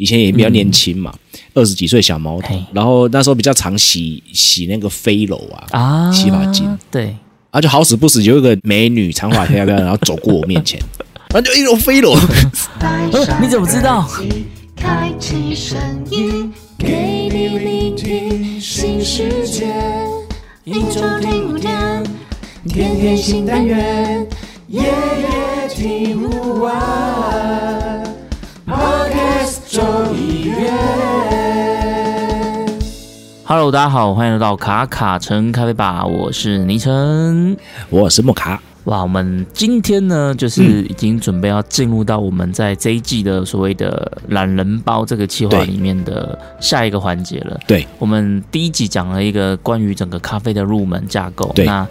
以前也比较年轻嘛，二十几岁小毛头，然后那时候比较常洗洗那个飞楼啊，啊，洗发精，对，啊就好死不死有一个美女长发飘飘，然后走过我面前，然后就一楼飞楼，你怎么知道？开启声音，给你聆听新世界。一周听五天，天天新单元，夜夜听不完。Hello，大家好，欢迎来到卡卡城咖啡吧，我是倪晨。我是莫卡，哇，我们今天呢，就是已经准备要进入到我们在这一季的所谓的懒人包这个计划里面的下一个环节了。对，我们第一集讲了一个关于整个咖啡的入门架构，对。那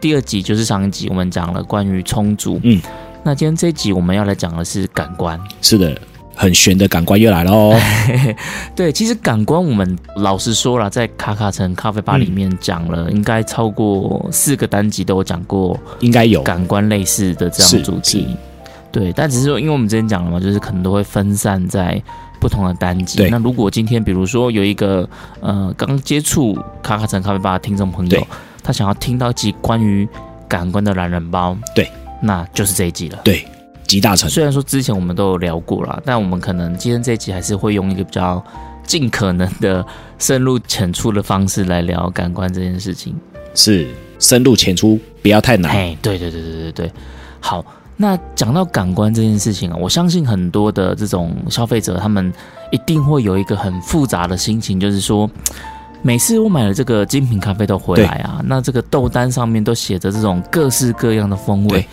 第二集就是上一集我们讲了关于充足，嗯，那今天这一集我们要来讲的是感官。是的，很玄的感官又来了哦，对，其实感官我们老实说了，在卡卡城咖啡吧里面讲了，应该超过四个单集都有讲过应该有，感官类似的这样的主题。对，但只是说，因为我们之前讲了嘛，就是可能都会分散在不同的单集。对。那如果今天比如说有一个呃刚接触卡卡城咖啡吧的听众朋友，他想要听到一集关于感官的懒人包，对，那就是这一集了。对，集大成，虽然说之前我们都有聊过啦，但我们可能今天这一集还是会用一个比较尽可能的深入浅出的方式来聊感官这件事情。是深入浅出，不要太难，哎，对对对对对对，好。那讲到感官这件事情啊，我相信很多的这种消费者，他们一定会有一个很复杂的心情，就是说，每次我买了这个精品咖啡豆回来啊，那这个豆单上面都写着这种各式各样的风味对，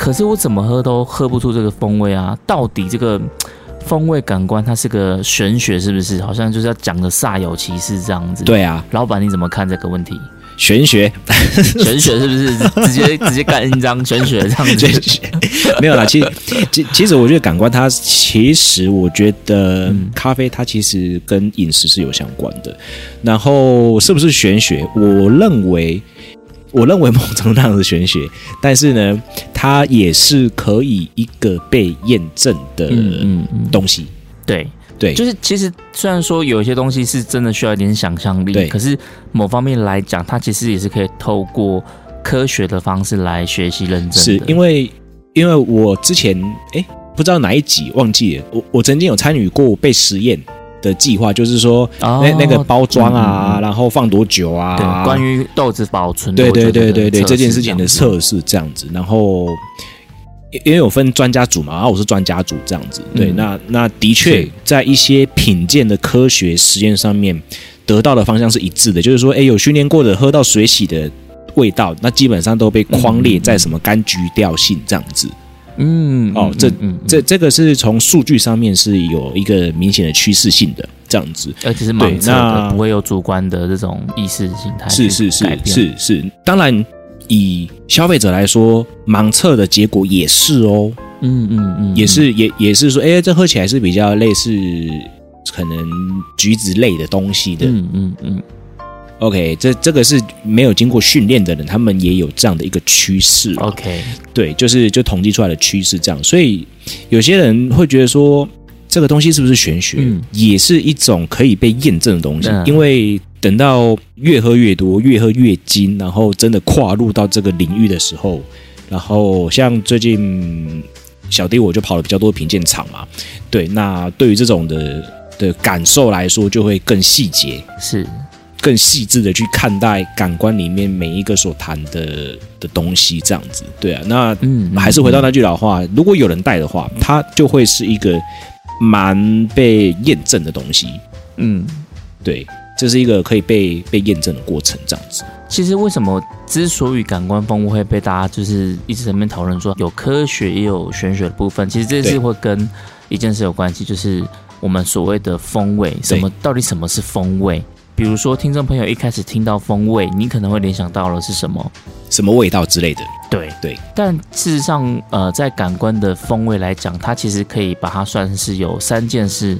可是我怎么喝都喝不出这个风味啊！到底这个风味感官它是个玄学是不是？好像就是要讲的煞有其事这样子。，对啊，老板你怎么看这个问题？玄学，玄学是不是直接直接干一张玄学这样子？玄学，没有啦。其实，其其实我觉得感官它其实我觉得嗯咖啡它其实跟饮食是有相关的。然后是不是玄学？我认为，我认为某种程度上是玄学，但是呢，它也是可以一个被验证的嗯嗯嗯，东西。对，对，就是其实虽然说有一些东西是真的需要一点想象力，可是某方面来讲，它其实也是可以透过科学的方式来学习认证的。是因为因为我之前哎不知道哪一集忘记了，我我曾经有参与过被实验的计划，就是说哦那那个包装嗯啊，然后放多久啊，对关于豆子保存对对对对对这件事情的测试这样子，然后。因因为有分专家组嘛，然后我是专家组这样子，对，嗯。那那的确在一些品鉴的科学实验上面得到的方向是一致的，就是说，哎，有训练过的喝到水洗的味道，那基本上都被框列在什么柑橘调性这样子，嗯嗯哦这这这个是从数据上面是有一个明显的趋势性的这样子，而且是盲测对那的，不会有主观的这种意识形态是是是是是，当然以消费者来说，盲测的结果也是哦，嗯嗯嗯，也是也也是说，哎，这喝起来是比较类似可能橘子类的东西的。嗯嗯嗯 OK，这这个是没有经过训练的人，他们也有这样的一个趋势哦。，OK，对，就是就统计出来的趋势这样，所以有些人会觉得说，这个东西是不是玄学，嗯。也是一种可以被验证的东西，嗯因为等到越喝越多，越喝越精，然后真的跨入到这个领域的时候，然后像最近小弟我就跑了比较多品鉴场嘛，对，那对于这种的的感受来说，就会更细节。是更细致的去看待感官里面每一个所谈的的东西，这样子，对啊，那嗯，还是回到那句老话，如果有人带的话，它就会是一个蛮被验证的东西。嗯。对，这是一个可以被被验证的过程，这样子。其实为什么之所以感官风物会被大家就是一直在那边讨论说有科学也有玄学的部分，其实这是会跟一件事有关系，就是我们所谓的风味，什么到底什么是风味？比如说，听众朋友一开始听到风味，你可能会联想到了是什么？什么味道之类的。对。对，但事实上，呃，在感官的风味来讲，它其实可以把它算是有三件事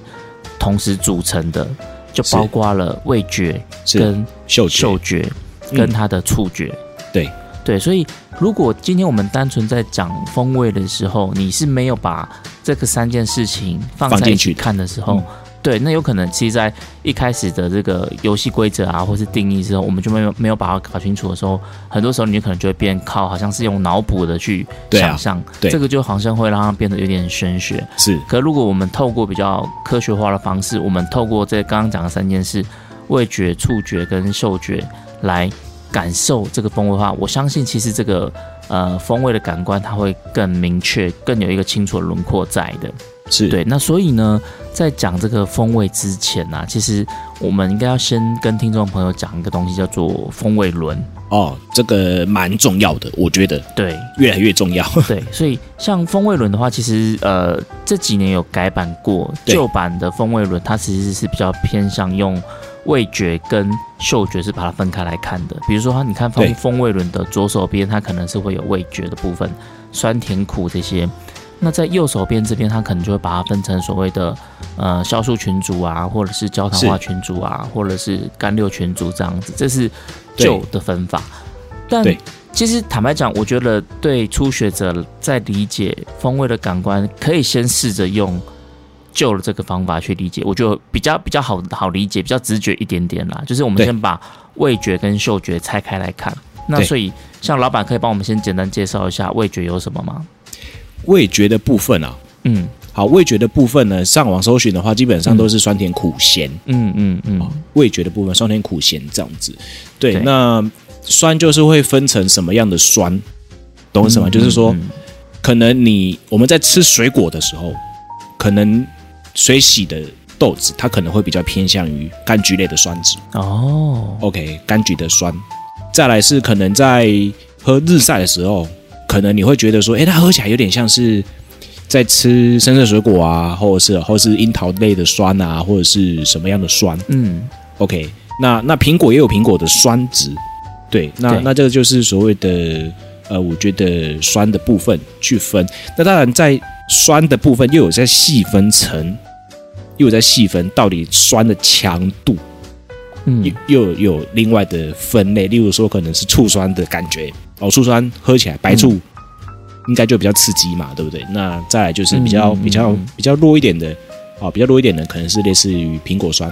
同时组成的，就包括了味觉、跟嗅觉，嗅觉、嗯。跟它的触觉。对，对，所以如果今天我们单纯在讲风味的时候，你是没有把这个三件事情放在一起放进去看的时候，嗯对，那有可能其实，在一开始的这个游戏规则啊，或是定义之后，我们就没有没有把它搞清楚的时候，很多时候你可能就会变靠好像是用脑补的去对啊想象，对这个就好像会让它变得有点玄学。是可如果我们透过比较科学化的方式，我们透过这刚刚讲的三件事，味觉、触觉跟嗅觉来感受这个风味的话，我相信其实这个呃风味的感官它会更明确，更有一个清楚的轮廓在的。是，对，那所以呢，在讲这个风味之前呢、其实我们应该要先跟听众朋友讲一个东西，叫做风味轮。哦，这个蛮重要的，我觉得对，越来越重要。对，所以像风味轮的话，其实呃这几年有改版过，旧版的风味轮它其实是比较偏向用味觉跟嗅觉是把它分开来看的。比如说，你看风风味轮的左手边，它可能是会有味觉的部分，酸甜苦这些。那在右手边这边，它可能就会把它分成所谓的呃酵素群组啊，或者是焦糖化群组啊，或者是干六群组这样子，这是旧的分法。但其实坦白讲，我觉得对初学者在理解风味的感官，可以先试着用旧的这个方法去理解，我觉得比较比较好好理解，比较直觉一点点啦。就是我们先把味觉跟嗅觉拆开来看。那所以，像老板可以帮我们先简单介绍一下味觉有什么吗？味觉的部分啊，嗯好，味觉的部分呢，上网搜寻的话，基本上都是酸甜苦咸。嗯嗯嗯，味觉的部分，酸甜苦咸这样子。对，对那酸就是会分成什么样的酸，懂我意思吗？嗯就是说，嗯可能你我们在吃水果的时候，可能水洗的豆子，它可能会比较偏向于柑橘类的酸质。哦，OK，柑橘的酸。再来是可能在喝日晒的时候，可能你会觉得说，诶，它喝起来有点像是在吃深色水果啊，或者是或是樱桃类的酸啊，或者是什么样的酸。嗯。OK，那那苹果也有苹果的酸值，对，那对那这个就是所谓的呃，我觉得酸的部分去分。那当然在酸的部分又有在细分层，又有在细分到底酸的强度，嗯。又又有另外的分类，例如说可能是醋酸的感觉哦，醋酸喝起来白醋。应该就比较刺激嘛，对不对？那再来就是比较、比较嗯比较弱一点的，啊、比较弱一点的可能是类似于苹果酸，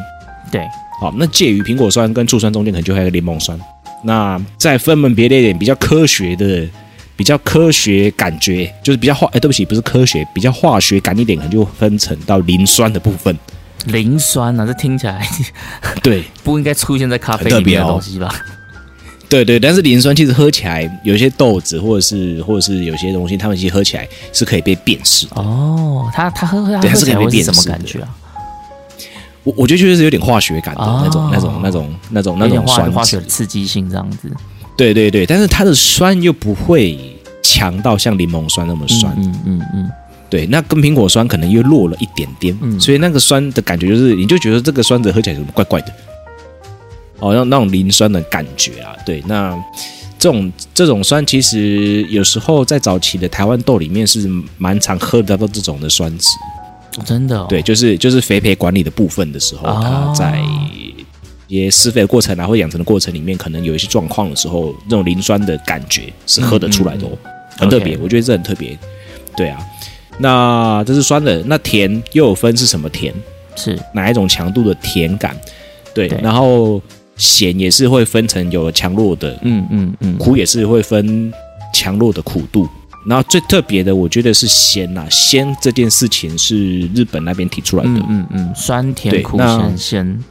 对，好，那介于苹果酸跟醋酸中间，可能就还有个柠檬酸。那再分门别类一点，比较科学的、比较科学感觉，就是比较化，哎，对不起，不是科学，比较化学感一点，可能就分成到磷酸的部分。磷酸啊，这听起来对，不应该出现在咖啡里面的东西吧？对对，但是磷酸其实喝起来，有一些豆子或者是或者是有些东西，它们其实喝起来是可以被辨识的。哦，它它喝它对它是可以被喝起来是什么辨识的感觉啊？我我觉得就是有点化学感的、哦那种、那种、那种、那种、那种酸化学刺激性这样子。对对对，但是它的酸又不会强到像柠檬酸那么酸。嗯嗯嗯对，那跟苹果酸可能又弱了一点点，嗯所以那个酸的感觉就是，你就觉得这个酸子喝起来怎么怪怪的，哦，那那种磷酸的感觉啊。对，那这种这种酸其实有时候在早期的台湾豆里面是蛮常喝得到这种的酸质。嗯，真的、哦。对，就是就是肥培管理的部分的时候，哦它在一些施肥的过程啊，或养成的过程里面，可能有一些状况的时候，那种磷酸的感觉是喝得出来的哦，很特别我觉得这很特别。对啊，那这是酸的，那甜又有分是什么甜，是哪一种强度的甜感？对，对然后咸也是会分成有强弱的，嗯嗯嗯，苦也是会分强弱的苦度。然后最特别的，我觉得是鲜呐、鲜这件事情是日本那边提出来的。嗯嗯嗯，酸甜苦咸鲜，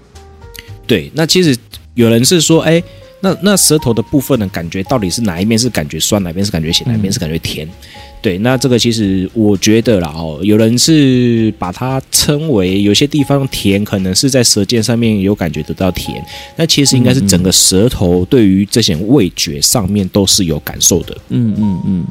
对，那其实有人是说，哎，那那舌头的部分的感觉到底是哪一面是感觉酸，哪边是感觉咸，哪边是感觉甜？对，那这个其实我觉得啦，哦，有人是把它称为有些地方甜，可能是在舌尖上面有感觉得到甜，那其实应该是整个舌头对于这些味觉上面都是有感受的。嗯嗯嗯，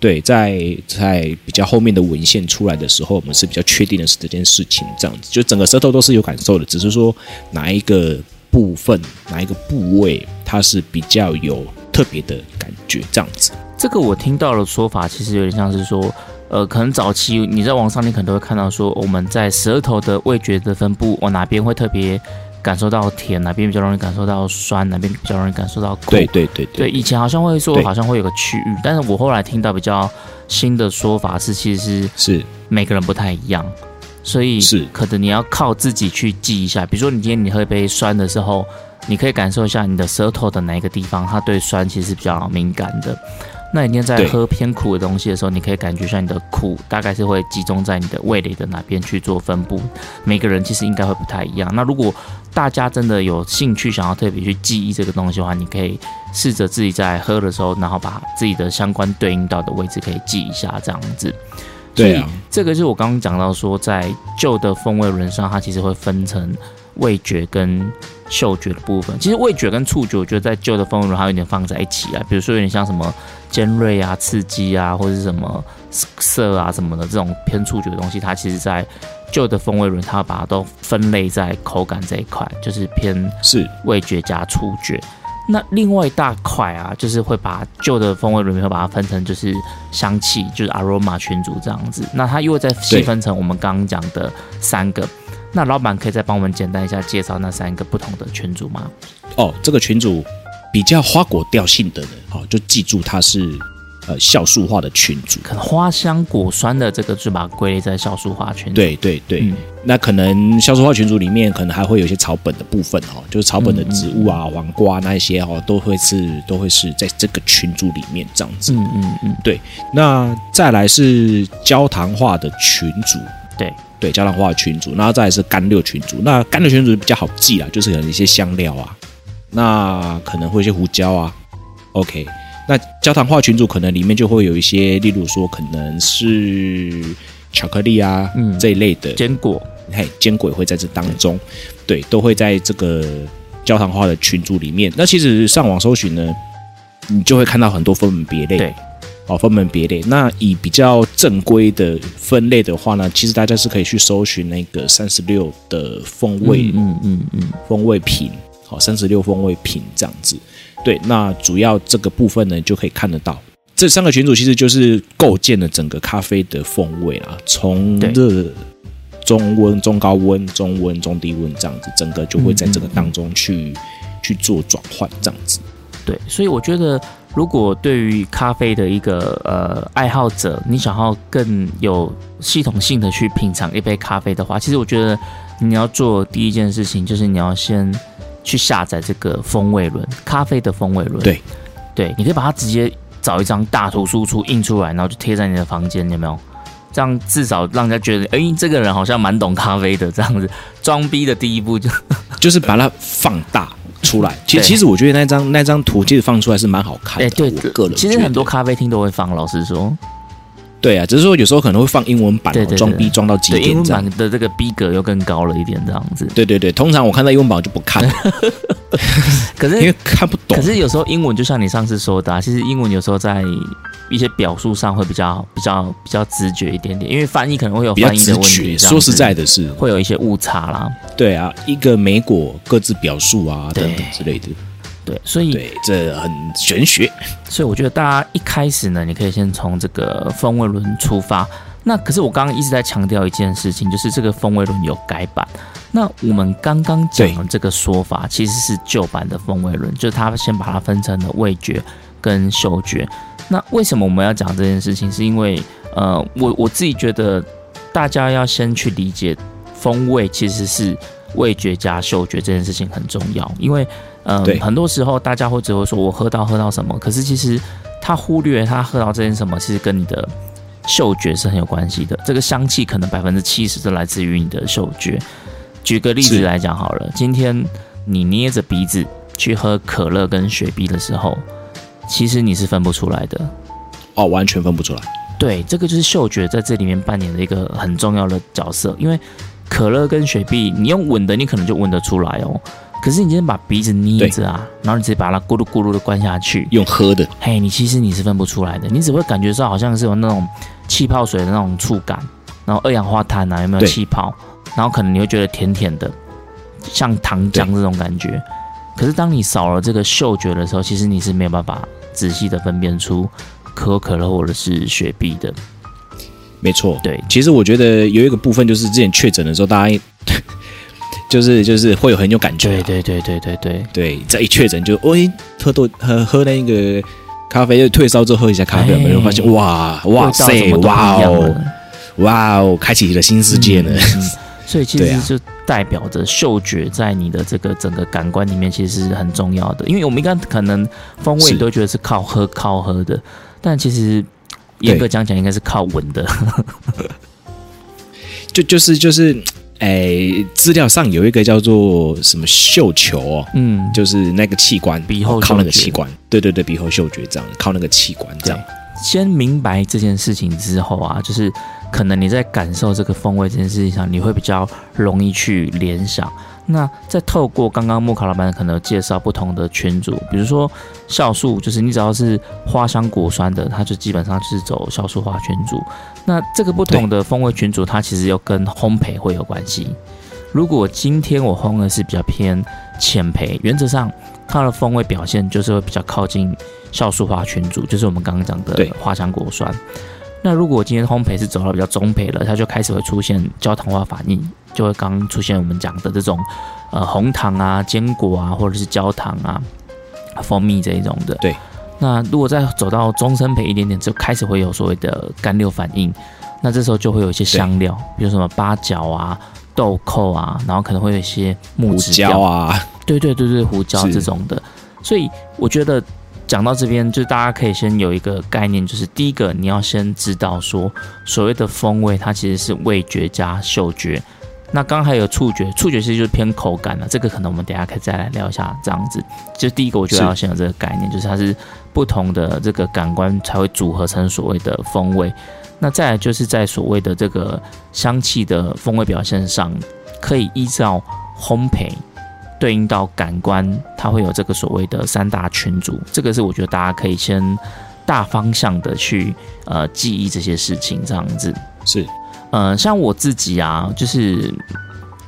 对，在在比较后面的文献出来的时候，我们是比较确定的是这件事情，这样子，就整个舌头都是有感受的，只是说哪一个部分、哪一个部位，它是比较有特别的感觉，这样子。这个我听到的说法其实有点像是说，呃，可能早期你在网上你可能都会看到说，我们在舌头的味觉的分布，往哪边会特别感受到甜，哪边比较容易感受到酸，哪边比较容易感受到苦。对对对对，以前好像会说好像会有个区域，但是我后来听到比较新的说法是，其实是是每个人不太一样，所以是可能你要靠自己去记一下。比如说你今天你喝一杯酸的时候，你可以感受一下你的舌头的哪一个地方，它对酸其实是比较敏感的。那你今天在喝偏苦的东西的时候，你可以感觉一下你的苦大概是会集中在你的味蕾的哪边去做分布。每个人其实应该会不太一样。那如果大家真的有兴趣想要特别去记忆这个东西的话，你可以试着自己在喝的时候，然后把自己的相关对应到的位置可以记一下，这样子。对啊，这个就是我刚刚讲到说，在旧的风味轮上，它其实会分成味觉跟嗅觉的部分。其实味觉跟触觉，我觉得在旧的风味轮还有点放在一起啊。比如说有点像什么尖锐啊、刺激啊，或者是什么涩啊什么的这种偏触觉的东西，它其实在旧的风味轮，它把它都分类在口感这一块，就是偏是味觉加触觉。那另外一大块啊，就是会把旧的风味轮会把它分成就是香气，就是 aroma 群组这样子。那它又会再细分成我们刚刚讲的三个。那老板可以再帮我们简单一下介绍那三个不同的群组吗？哦，这个群主比较花果调性的人，好、就记住它是呃酵素化的群主。可能花香果酸的这个就把它归类在酵素化群组。，对对对，嗯那可能酵素化群组里面可能还会有一些草本的部分哦，就是草本的植物啊、黄瓜那一些哦，都会是都会是在这个群组里面这样子。嗯嗯嗯，对那再来是焦糖化的群组，对对，焦糖化的群组，然后再来是干六群组。那干六群组比较好记啦，就是可能一些香料啊，那可能会有一些胡椒啊。OK，那焦糖化群组可能里面就会有一些，例如说可能是巧克力啊，嗯这一类的，坚果，嘿，坚果也会在这当中，对，都会在这个焦糖化的群组里面。那其实上网搜寻呢，你就会看到很多分门别类。对，哦，分门别类。那以比较正规的分类的话呢，其实大家是可以去搜寻那个三十六的风味、嗯嗯嗯风味品，好、三十六风味品这样子。对，那主要这个部分呢，就可以看得到。这三个群组其实就是构建了整个咖啡的风味啊，从热、中温、中高温、中温、中低温这样子，整个就会在这个当中去、去做转换这样子。对，所以我觉得，如果对于咖啡的一个呃爱好者，你想要更有系统性的去品尝一杯咖啡的话，其实我觉得你要做第一件事情就是你要先去下载这个风味轮，咖啡的风味轮。对，对，你可以把它直接找一张大图输出印出来，然后就贴在你的房间，有没有？这样至少让人家觉得，哎、这个人好像蛮懂咖啡的。这样子，装逼的第一步就 就是把它放大出来。其实，其实我觉得那张那张图其实放出来是蛮好看的。哎、对，我个人其实很多咖啡厅都会放。老实说，对啊，只是说有时候可能会放英文版、哦，装逼装到极对，英文点这样版。的这个逼格又更高了一点，这样子。对对对，通常我看到英文版我就不看了，可是 因为，看不懂可。是有时候英文就像你上次说的、啊，其实英文有时候在一些表述上会比较、比较、比较直觉一点点，因为翻译可能会有翻译的问题。说实在的是，会有一些误差啦。对啊，一个美果各自表述啊等等之类的，对，所以对，这很玄学。所以我觉得大家一开始呢，你可以先从这个风味轮出发。那可是我刚刚一直在强调一件事情，就是这个风味轮有改版。那我们刚刚讲的这个说法其实是旧版的风味轮，就是它先把它分成了味觉跟嗅觉。那为什么我们要讲这件事情？是因为呃，我我自己觉得大家要先去理解风味其实是味觉加嗅觉这件事情很重要，因为嗯、很多时候大家会只会说我喝到喝到什么，可是其实他忽略他喝到这件什么，其实跟你的嗅觉是很有关系的。这个香气可能百分之七十都来自于你的嗅觉。举个例子来讲好了，今天你捏着鼻子去喝可乐跟雪碧的时候，其实你是分不出来的。哦，完全分不出来。对，这个就是嗅觉在这里面扮演的一个很重要的角色。因为可乐跟雪碧，你用闻的，你可能就闻得出来哦。可是你今天把鼻子捏着啊，然后你直接把它咕噜咕噜的灌下去，用喝的，嘿，你其实你是分不出来的，你只会感觉到好像是有那种气泡水的那种触感，然后二氧化碳啊有没有气泡，然后可能你会觉得甜甜的，像糖浆这种感觉。可是当你少了这个嗅觉的时候，其实你是没有办法仔细的分辨出可口可乐或者是雪碧的。没错。对，其实我觉得有一个部分就是之前确诊的时候，大家就是就是会有很有感觉、啊。对对对对对对，对，这一确诊就，喂、喝多喝喝那个咖啡，就退烧之后喝一下咖啡，没有发现？哇哇塞哇哦哇哦，开启了新世界呢。嗯嗯 所以其实就代表着嗅觉在你的这个整个感官里面其实是很重要的，因为我们应该可能风味都觉得是靠喝靠喝的，但其实严格讲讲应该是靠闻的。就就是就是，哎，资料上有一个叫做什么嗅球哦，嗯，就是那个器官，鼻后哦靠那个器官，对对对，鼻后嗅觉这样，靠那个器官这样。先明白这件事情之后啊，就是可能你在感受这个风味这件事情上，你会比较容易去联想。那再透过刚刚木卡老板可能有介绍不同的群组，比如说酵素，就是你只要是花香果酸的，它就基本上是走酵素花群组。那这个不同的风味群组，它其实又跟烘焙会有关系。如果今天我烘的是比较偏浅焙，原则上它的风味表现就是会比较靠近酵素花群组，就是我们刚刚讲的对花香果酸。那如果今天烘焙是走到比较中焙了，它就开始会出现焦糖化反应，就会刚刚出现我们讲的这种呃红糖啊、坚果啊，或者是焦糖啊、蜂蜜这一种的。对。那如果再走到中深焙一点点，就开始会有所谓的干六反应。那这时候就会有一些香料，比如什么八角啊、豆蔻啊，然后可能会有一些木胡质椒啊，对对对对，胡椒这种的。所以我觉得讲到这边，就大家可以先有一个概念，就是第一个你要先知道说，所谓的风味它其实是味觉加嗅觉。那刚还有触觉，触觉其实就是偏口感了、这个可能我们等下可以再来聊一下。这样子，就第一个我觉得要先有这个概念，就是它是不同的这个感官才会组合成所谓的风味。那再来就是在所谓的这个香气的风味表现上，可以依照烘焙对应到感官，它会有这个所谓的三大群组。这个是我觉得大家可以先大方向的去呃记忆这些事情，这样子。是呃，像我自己啊，就是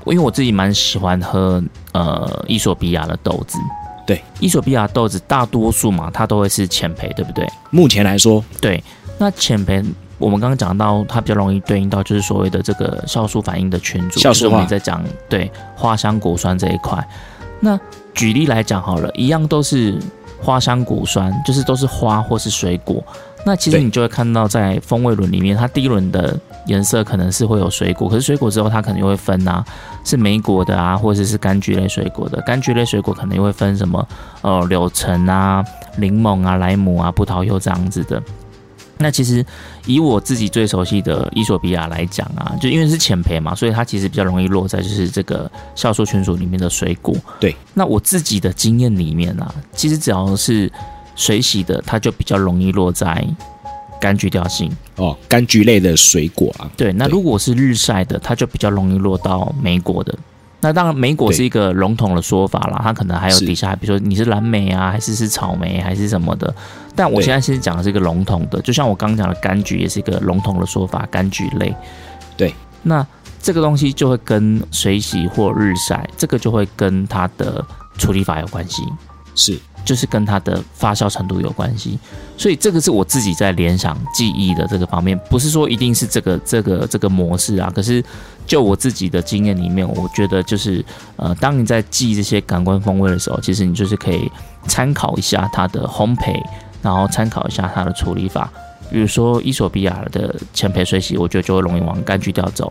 因为我自己蛮喜欢喝呃伊索比亚的豆子。对，伊索比亚豆子大多数嘛，它都会是浅焙，对不对？目前来说，对，那浅焙我们刚刚讲到，它比较容易对应到就是所谓的这个酵素反应的群组，酵素化在讲对花香果酸这一块。那举例来讲好了，一样都是花香果酸，就是都是花或是水果。那其实你就会看到，在风味轮里面，它第一轮的颜色可能是会有水果，可是水果之后它可能又会分啊，是莓果的啊，或者是柑橘类水果的。柑橘类水果可能又会分什么呃柳橙啊、柠檬啊、莱姆啊、葡萄柚这样子的。那其实以我自己最熟悉的伊索比亚来讲啊，就因为是浅培嘛，所以它其实比较容易落在就是这个酵素群组里面的水果。对，那我自己的经验里面啊，其实只要是水洗的，它就比较容易落在柑橘调性。哦，柑橘类的水果啊，对，那如果是日晒的，它就比较容易落到莓果的。那当然，莓果是一个笼统的说法啦，它可能还有底下，比如说你是蓝莓啊，还是是草莓，还是什么的。但我现在先讲的是一个笼统的，就像我刚刚讲的柑橘也是一个笼统的说法，柑橘类。对，那这个东西就会跟水洗或日晒，这个就会跟它的处理法有关系。是就是跟它的发酵程度有关系，所以这个是我自己在联想记忆的这个方面，不是说一定是这个这个这个模式啊。可是就我自己的经验里面，我觉得就是呃，当你在记这些感官风味的时候，其实你就是可以参考一下它的烘焙，然后参考一下它的处理法。比如说伊索比亚的浅焙水洗，我觉得就会容易往柑橘调走。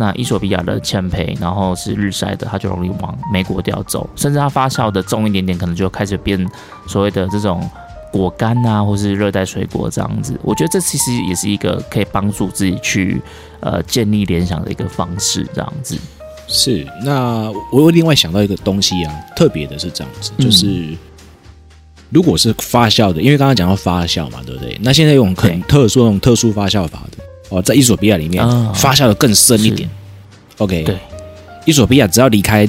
那伊索比亚的浅焙，然后是日晒的，它就容易往莓果调走，甚至它发酵的重一点点，可能就开始变所谓的这种果干啊，或是热带水果这样子。我觉得这其实也是一个可以帮助自己去呃建立联想的一个方式，这样子。是。那我又另外想到一个东西啊，特别的是这样子，嗯就是。如果是发酵的，因为刚刚讲到发酵嘛，对不对？那现在用对很特殊、那种特殊发酵法的哦，在伊索比亚里面、啊。发酵的更深一点。OK，对，伊索比亚只要离开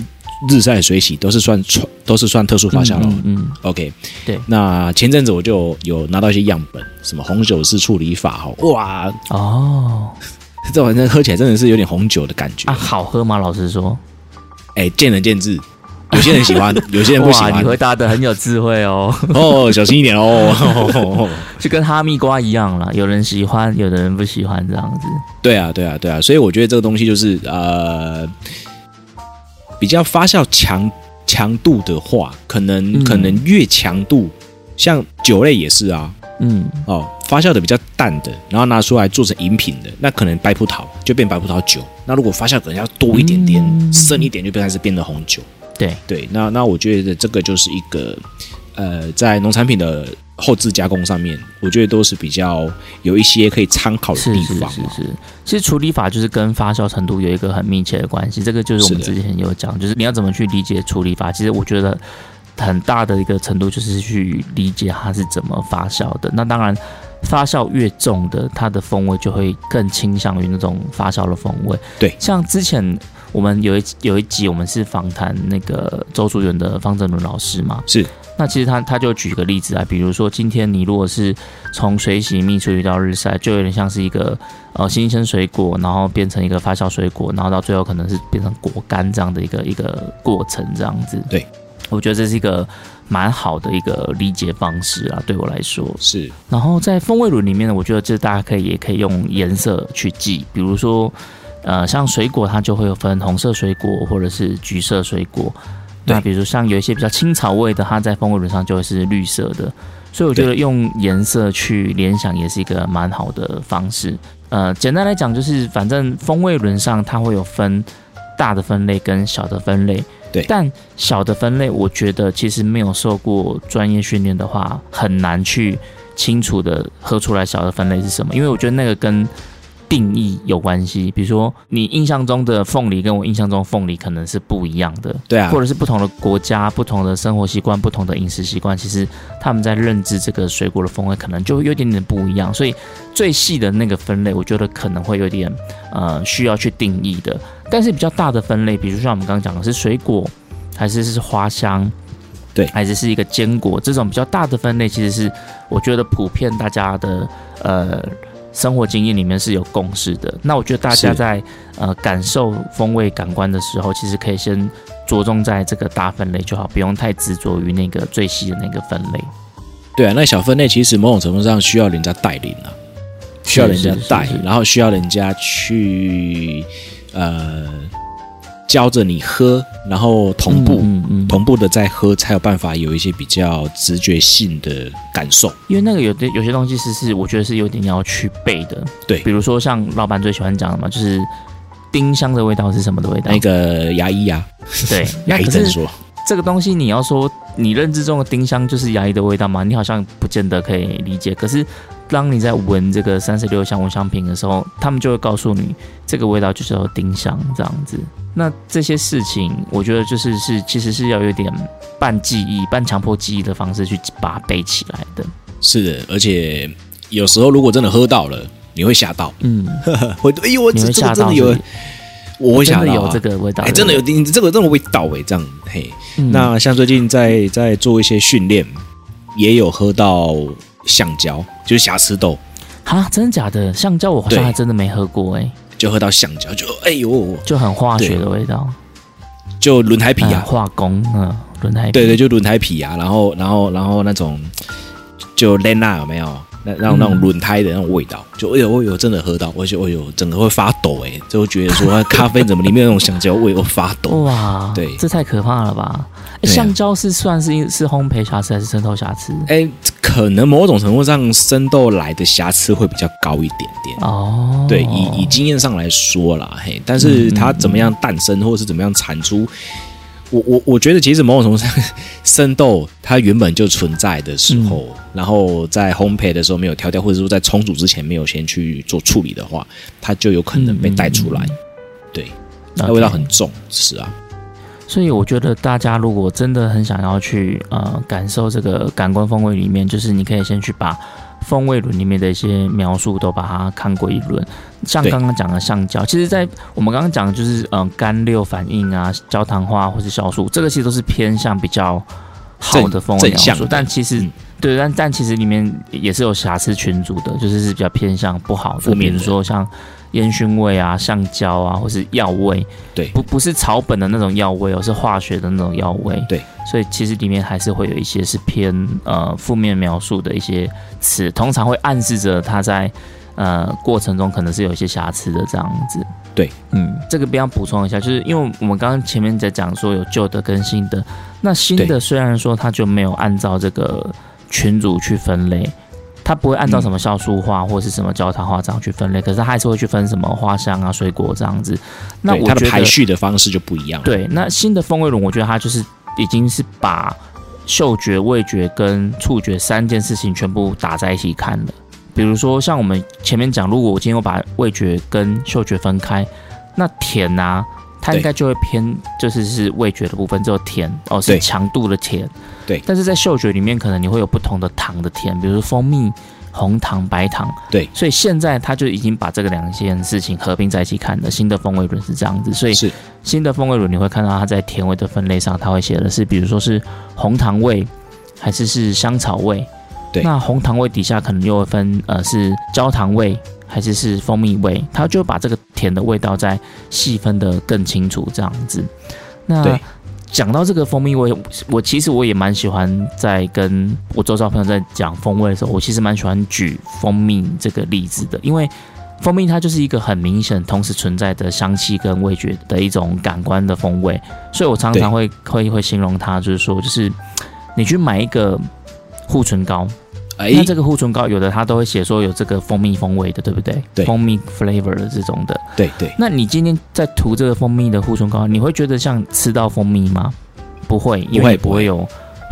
日晒水洗，都是算都是算特殊发酵了。嗯嗯 OK，对。那前阵子我就有拿到一些样本，什么红酒式处理法哦，哇，嗯哦。这玩意喝起来真的是有点红酒的感觉。啊，好喝吗？老实说，哎、见仁见智，有些人喜欢，有些人不喜，欢你。回答的很有智慧哦，哦，小心一点哦。就跟哈密瓜一样啦，有人喜欢，有的人不喜欢这样子。对啊，对啊，对啊，所以我觉得这个东西就是呃，比较发酵强强度的话，可能、嗯可能越强度，像酒类也是啊，嗯，哦，发酵的比较淡的，然后拿出来做成饮品的，那可能白葡萄就变白葡萄酒。那如果发酵可能要多一点点，嗯深一点，就变开始变成红酒。对，对，那那我觉得这个就是一个呃，在农产品的后置加工上面，我觉得都是比较有一些可以参考的是是地方。是是，其实处理法就是跟发酵程度有一个很密切的关系。这个就是我们之前有讲，就是你要怎么去理解处理法。其实我觉得很大的一个程度就是去理解它是怎么发酵的。那当然，发酵越重的，它的风味就会更倾向于那种发酵的风味。对像之前我们有一有一集，我们是访谈那个周竹园的方正伦老师嘛，是那其实他他就举个例子啊，比如说今天你如果是从水洗蜜处理到日晒，就有点像是一个呃新鲜水果，然后变成一个发酵水果，然后到最后可能是变成果干这样的一个一个过程这样子。对，我觉得这是一个蛮好的一个理解方式啊，对我来说。是，然后在风味轮里面呢，我觉得这大家可以也可以用颜色去记，比如说，呃，像水果它就会有分红色水果或者是橘色水果。对那比如说像有一些比较青草味的，它在风味轮上就会是绿色的。所以我觉得用颜色去联想也是一个蛮好的方式。呃，简单来讲就是，反正风味轮上它会有分大的分类跟小的分类。对但小的分类，我觉得其实没有受过专业训练的话，很难去清楚的喝出来小的分类是什么，因为我觉得那个跟定义有关系。比如说，你印象中的凤梨跟我印象中凤梨可能是不一样的，对啊或，者是不同的国家、不同的生活习惯、不同的饮食习惯，其实他们在认知这个水果的风味可能就会有点点不一样。所以最细的那个分类，我觉得可能会有点呃需要去定义的。但是比较大的分类，比如像我们刚刚讲的是水果，还是是花香。对还是是一个坚果，这种比较大的分类，其实是我觉得普遍大家的呃生活经验里面是有共识的。那我觉得大家在呃感受风味感官的时候，其实可以先着重在这个大分类就好，不用太执着于那个最细的那个分类。对啊，那小分类其实某种程度上需要人家带领啊，需要人家带然后需要人家去呃教着你喝，然后同步、嗯嗯嗯同步的在喝，才有办法有一些比较直觉性的感受。因为那个有的有些东西是是我觉得是有点要去背的，对比如说像老板最喜欢讲的嘛，就是丁香的味道是什么的味道？那个牙医啊，对，牙医诊所，这个东西你要说你认知中的丁香就是牙医的味道吗？你好像不见得可以理解。可是当你在闻这个三十六香蚊香瓶的时候，他们就会告诉你这个味道就叫做丁香这样子。那这些事情，我觉得就是是其实是要有点半记忆、半强迫记忆的方式去把它背起来的。是的，而且有时候如果真的喝到了，你会吓到，嗯，会哎呦，我你这真的有，我会吓到啊这个味道，哎，真的有丁，这个这种味道哎，这样嘿。嗯那像最近在在做一些训练，也有喝到橡胶，就是瑕疵豆，哈，真的假的？橡胶我好像还真的没喝过哎、就喝到橡胶，就哎呦，就很化学的味道。就轮胎皮嗯啊，化工，嗯，轮胎皮，对对，就轮胎皮啊，然后然后然后那种就 Lena 有没有？那那种那种嗯轮胎的那种味道，就哎呦哎呦，真的喝到，而且哎呦，整个会发抖哎，就会觉得说 咖啡怎么里面那种香蕉味我发抖，哇，对这太可怕了吧？诶对啊橡胶是算是是烘焙瑕疵还是生豆瑕疵？哎，可能某种程度上生豆来的瑕疵会比较高一点点。哦，对，以以经验上来说啦，嘿，但是它怎么样诞生，或者是怎么样产出，我我我觉得其实某种程度上，生豆它原本就存在的时候，然后在烘焙的时候没有调掉，或者说在冲煮之前没有先去做处理的话，它就有可能被带出来，对，它 OK 味道很重，是啊，所以我觉得大家如果真的很想要去呃感受这个感官风味里面，就是你可以先去把风味轮里面的一些描述都把它看过一轮。像对刚刚讲的橡胶，其实，在我们刚刚讲的就是嗯、呃干六反应啊、焦糖化或是酵素，这个其实都是偏向比较好的风味描述但其实。嗯对，但但其实里面也是有瑕疵群组的，就是是比较偏向不好的，比如说像烟熏味啊、橡胶啊，或是药味，对不不是草本的那种药味哦，是化学的那种药味。对，所以其实里面还是会有一些是偏呃负面描述的一些词，通常会暗示着它在呃过程中可能是有一些瑕疵的这样子。对，嗯，这个边要补充一下，就是因为我们刚刚前面在讲说有旧的跟新的，那新的虽然说它就没有按照这个群组去分类。它不会按照什么酵素化或是什么焦糖化这样去分类，可是它还是会去分什么花香啊、水果这样子。那它的我觉得排序的方式就不一样。，对，那新的风味轮，我觉得它就是已经是把嗅觉、味觉跟触觉三件事情全部打在一起看了。比如说，像我们前面讲，如果我今天我把味觉跟嗅觉分开，那甜啊，它应该就会偏就是是味觉的部分，只有甜哦，是强度的甜。对但是在嗅觉里面，可能你会有不同的糖的甜，比如说蜂蜜、红糖、白糖。对，所以现在它就已经把这个两件事情合并在一起看了。新的风味轮是这样子，所以是新的风味轮你会看到它在甜味的分类上，它会写的是，比如说是红糖味，还是是香草味。对那红糖味底下可能又会分呃是焦糖味，还是是蜂蜜味，它就把这个甜的味道再细分的更清楚这样子。那对讲到这个蜂蜜味，我其实我也蛮喜欢在跟我周遭朋友在讲风味的时候，我其实蛮喜欢举蜂蜜这个例子的，因为蜂蜜它就是一个很明显同时存在的香气跟味觉的一种感官的风味，所以我常常会会会形容它，就是说，就是你去买一个护唇膏，哎那这个护唇膏有的它都会写说有这个蜂蜜风味的，对不对？对蜂蜜 flavor 的这种的。对对那你今天在涂这个蜂蜜的护唇膏，你会觉得像吃到蜂蜜吗？不会，因为不不会会有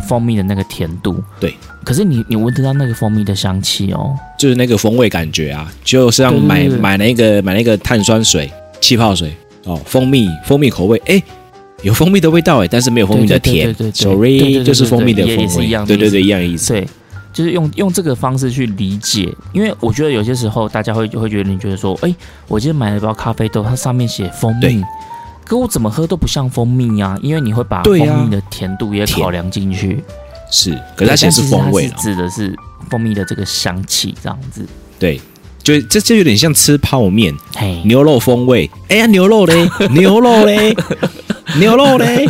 蜂蜜的那个甜度。对。可是你你闻得到那个蜂蜜的香气哦。就是那个风味感觉啊，就像买对买那个买那个碳酸水、气泡水哦，蜂蜜蜂蜜口味，哎，有蜂蜜的味道哎，但是没有蜂蜜的甜，sorry，对就是蜂蜜的风味一样，的对对对，一样的意思，对，就是用用这个方式去理解，因为我觉得有些时候大家会会觉得你觉得说，哎，我今天买了一包咖啡豆，它上面写蜂蜜，可我怎么喝都不像蜂蜜啊，因为你会把蜂蜜的甜度也考量进去。是，可是它显示风味了，指的是蜂蜜的这个香气，这样子。对，就这这有点像吃泡面，嘿，牛肉风味，哎呀，牛肉嘞，牛肉嘞，牛肉嘞，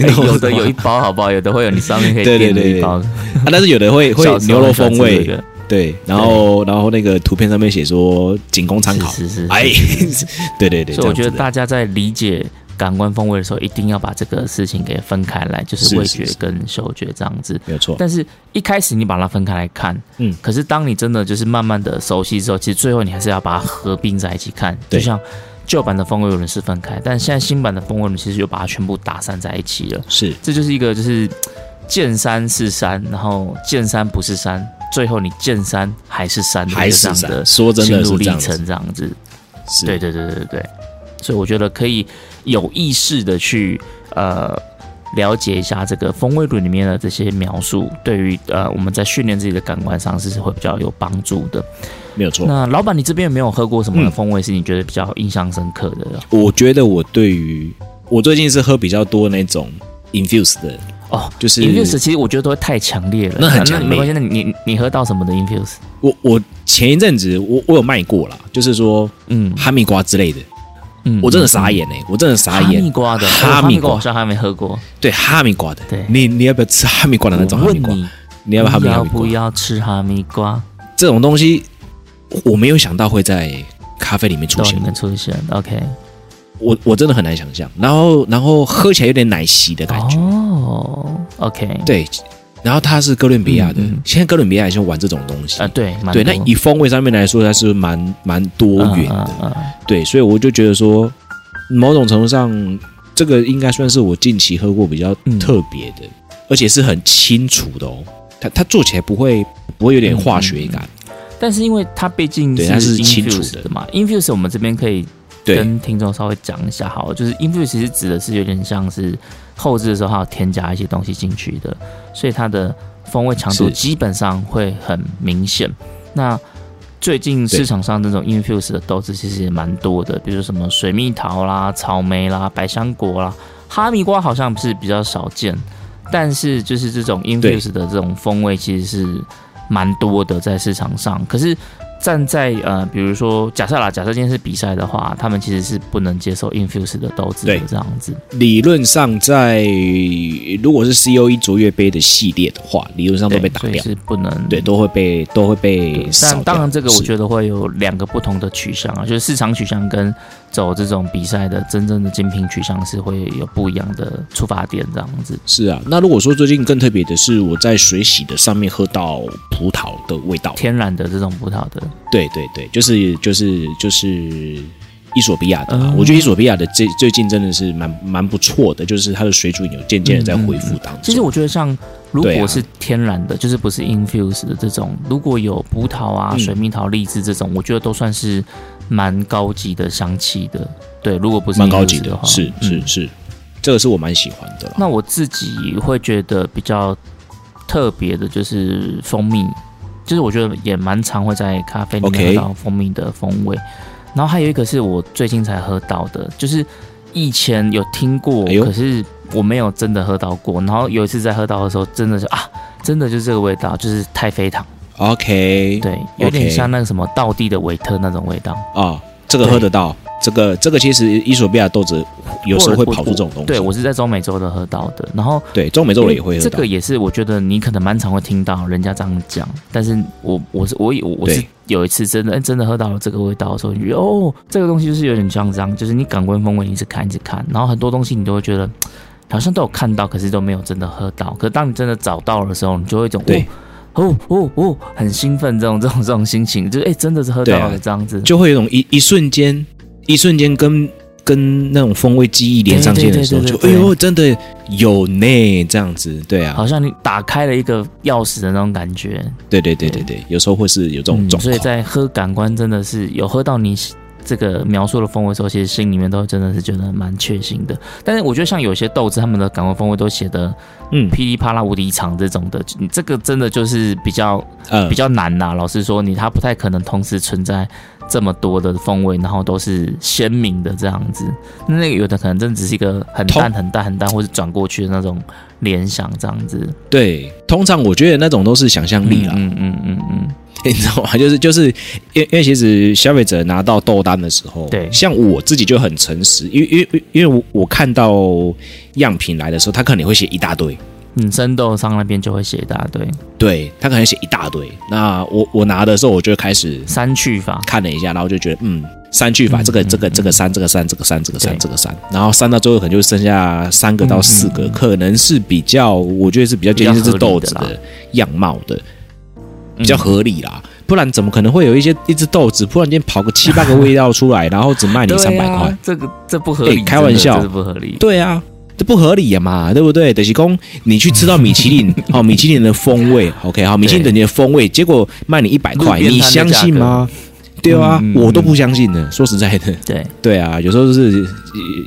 哎有的有一包好不好？有的会有你上面可以对对对点的一包，啊，但是有的会会牛肉风味，吃这个对，然后然后那个图片上面写说仅供参考，是是是。哎，对对对，所以我觉得大家在理解感官风味的时候，一定要把这个事情给分开来，就是味觉跟嗅觉这样子。没有错，但是一开始你把它分开来看，嗯。可是当你真的就是慢慢的熟悉之后，其实最后你还是要把它合并在一起看。对。就像旧版的风味轮是分开，但现在新版的风味轮其实就把它全部打散在一起了。是这就是一个就是见山是山，然后见山不是山，最后你见山还是山还是这个这样的说真心路历的是这样子，程，这样子。是对对对对对，所以我觉得可以有意识的去呃了解一下这个风味轮里面的这些描述，对于呃我们在训练自己的感官上是会比较有帮助的。没有错。那老板，你这边有没有喝过什么嗯风味是你觉得比较印象深刻的？我觉得我对于我最近是喝比较多那种 infuse 的，哦，就是 infused，其实我觉得都会太强烈了，那很强烈没关系，那你你你喝到什么的 infused？我我前一阵子我我有卖过啦，就是说嗯哈密瓜之类的，嗯我真的傻眼哎、我真的傻眼。哈密瓜的哈密瓜我好像还没喝过。对哈密瓜的，对你你要不要吃哈密瓜的那种我哈密瓜？问你，你要不要哈密哈密瓜？要不要吃哈密瓜？这种东西我没有想到会在咖啡里面出现豆里，面出现，OK。我我真的很难想象。然后然后喝起来有点奶昔的感觉，哦，OK，对。然后它是哥伦比亚的，嗯嗯现在哥伦比亚也是玩这种东西。啊，对，蛮对，多那以风味上面来说，它是蛮蛮多元的。嗯嗯嗯对，所以我就觉得说，某种程度上，这个应该算是我近期喝过比较嗯特别的，而且是很清楚的哦。它它做起来不会不会有点化学感，但是因为它毕竟是清楚 infuse 的的嘛，infuse 我们这边可以跟听众稍微讲一下，好了，就是 infuse 其实指的是有点像是后置的时候还有添加一些东西进去的，所以它的风味强度基本上会很明显。那最近市场上这种 infuse 的豆子其实也蛮多的，比如说什么水蜜桃啦、草莓啦、百香果啦、哈密瓜，好像是比较少见，但是就是这种 infuse 的这种风味其实是蛮多的在市场上。可是，站在呃，比如说假设啦，假设今天是比赛的话，他们其实是不能接受 infuse 的豆子的对这样子。理论上在如果是 COE 卓越杯的系列的话，理论上都被打掉，是不能对，都会被都会被。但当然，这个我是觉得会有两个不同的取向啊，就是市场取向跟走这种比赛的真正的精品取向是会有不一样的出发点这样子。是啊。那如果说最近更特别的是，我在水洗的上面喝到葡萄的味道，天然的这种葡萄的，对对对，就是就是就是伊索比亚的我觉得伊索比亚的最最近真的是蛮蛮不错的，就是它的水准有渐渐的在恢复当中。其实我觉得像如果是天然的，就是不是 infuse 的这种，如果有葡萄啊、嗯水蜜桃、荔枝这种，我觉得都算是蛮高级的香气的。对，如果不是蛮高级的话，是是嗯是，这个是我蛮喜欢的。那我自己会觉得比较特别的就是蜂蜜，就是我觉得也蛮常会在咖啡里面喝到蜂蜜的风味。然后还有一个是我最近才喝到的，就是以前有听过，哎可是我没有真的喝到过。然后有一次在喝到的时候，真的是啊，真的就是这个味道，就是太妃糖，OK，对，有点像那个什么道地的维特那种味道。啊，这个喝得到，这个这个其实伊索比亚豆子有时候会跑出这种东西。对我是在中美洲的喝到的，然后对中美洲人也会喝到这个。也是我觉得你可能蛮常会听到人家这样讲，但是我我是我有我是有一次真的哎真的喝到了这个味道的时候，你觉得哦，这个东西就是有点像这样，就是你感官风味一直看一直看，然后很多东西你都会觉得好像都有看到，可是都没有真的喝到。可是当你真的找到的时候，你就会有一种对哦哦哦哦很兴奋这种这种这种心情，就是哎真的是喝到了这样子。就会有一种一一瞬间，一瞬间跟跟那种风味记忆连上线的时候，就哎呦，真的有呢，这样子，对啊。好，像你打开了一个钥匙的那种感觉，对对对对对，有时候会是有这种嗯，状况，所以在喝感官真的是有喝到你这个描述的风味的时候，其实心里面都真的是觉得蛮确信的。但是我觉得像有些豆子，他们的感官风味都写的嗯。噼里啪啦无敌长这种的，你这个真的就是比较呃。比较难呐、老实说，你它不太可能同时存在这么多的风味，然后都是鲜明的这样子。那那个有的可能真的只是一个很淡很淡很淡，或是转过去的那种联想这样子。对，通常我觉得那种都是想象力啦，嗯嗯嗯嗯 你知道吗？就是就是，因为因为其实消费者拿到豆单的时候，对像我自己就很诚实，因为因为因为我我看到样品来的时候，他可能会写一大堆，嗯，生豆商那边就会写一大堆对他可能写一大堆。那我我拿的时候，我就开始删去法。看了一下，然后就觉得嗯，删去法，这个这个这个删，这个删，这个删，这个删，这个删，然后删到最后可能就剩下三个到四个，可能是比较，我觉得是比较接近这只豆子的样貌的，比嗯较合理啦。不然怎么可能会有一些一只豆子，突然间跑个七八个味道出来，然后只卖你三百块啊？，这个这不合理，哎开玩笑这不合理。对啊，这不合理呀嘛，对不对？德西公，你去吃到米其林，好、米其林的风味，OK，好，米其林等级的风味，结果卖你一百块，你相信吗？对啊，我都不相信的。说实在的，对，对啊，有时候是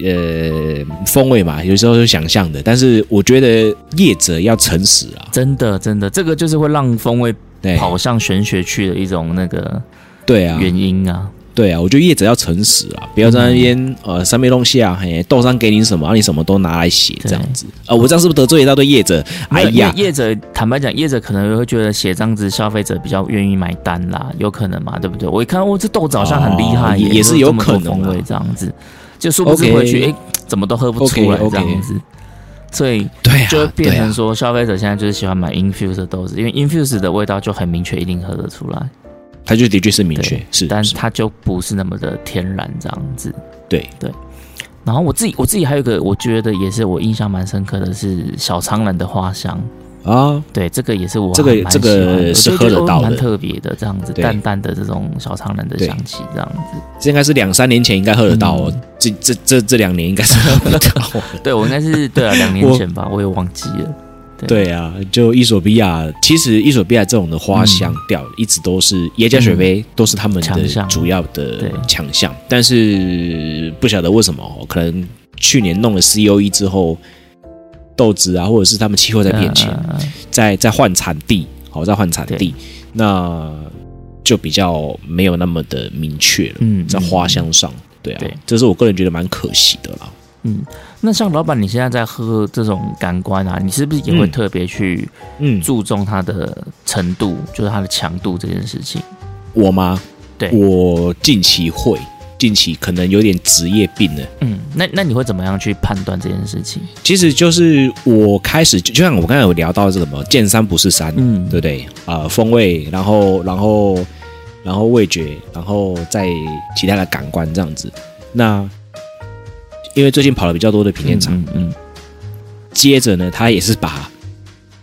呃风味嘛，有时候是想象的，但是我觉得业者要诚实啊，真的真的，这个就是会让风味跑上玄学去的一种那个对啊，原因啊。对啊，我觉得业者要诚实啊，不要在那边、呃三面东西啊，嘿，豆商给你什么，你什么都拿来写这样子。啊、我这样是不是得罪一大堆业者？哎呀，业业者坦白讲，业者可能会觉得写这样子，消费者比较愿意买单啦，有可能嘛，对不对？我一看，哦，这豆子好像很厉害也是有可能味这样子，就殊不知 OK 回去，哎，怎么都喝不出来这样子，所以对啊，就会变成说，消费者现在就是喜欢买 infuse 的豆子，因为 infuse 的味道就很明确，一定喝得出来，它就的确是明确对，是，是。但它就不是那么的天然这样子。对。对。然后我自己我自己还有一个，我觉得也是我印象蛮深刻的是小苍兰的花香，啊，对，这个也是我这个这个就喝得到的。特别的这样子，淡淡的这种小苍兰的香气这样子。这应该是两三年前应该喝得到哦，嗯。这这这这两年应该是喝不到。对我应该是对啊，两年前吧，我也忘记了。对。啊，就伊索比亚，其实伊索比亚这种的花香调一直都是耶加雪菲都是他们的主要的对。强项，但是不晓得为什么哦，可能去年弄了 COE 之后，豆子啊，或者是他们气候在变迁，在在换产地，好在换产地，那就比较没有那么的明确了，嗯在花香上，对啊对，这是我个人觉得蛮可惜的啦。嗯，那像老板，你现在在喝这种感官啊，你是不是也会特别去嗯，注重它的程度，就是它的强度这件事情？我吗？对我近期会，近期可能有点职业病了。嗯，那那你会怎么样去判断这件事情？其实就是我开始就就像我刚才有聊到这个什么见山不是山，嗯对不对？呃，风味，然后然后然后味觉，然后再其他的感官这样子。那因为最近跑了比较多的品鉴场，嗯嗯接着呢，他也是把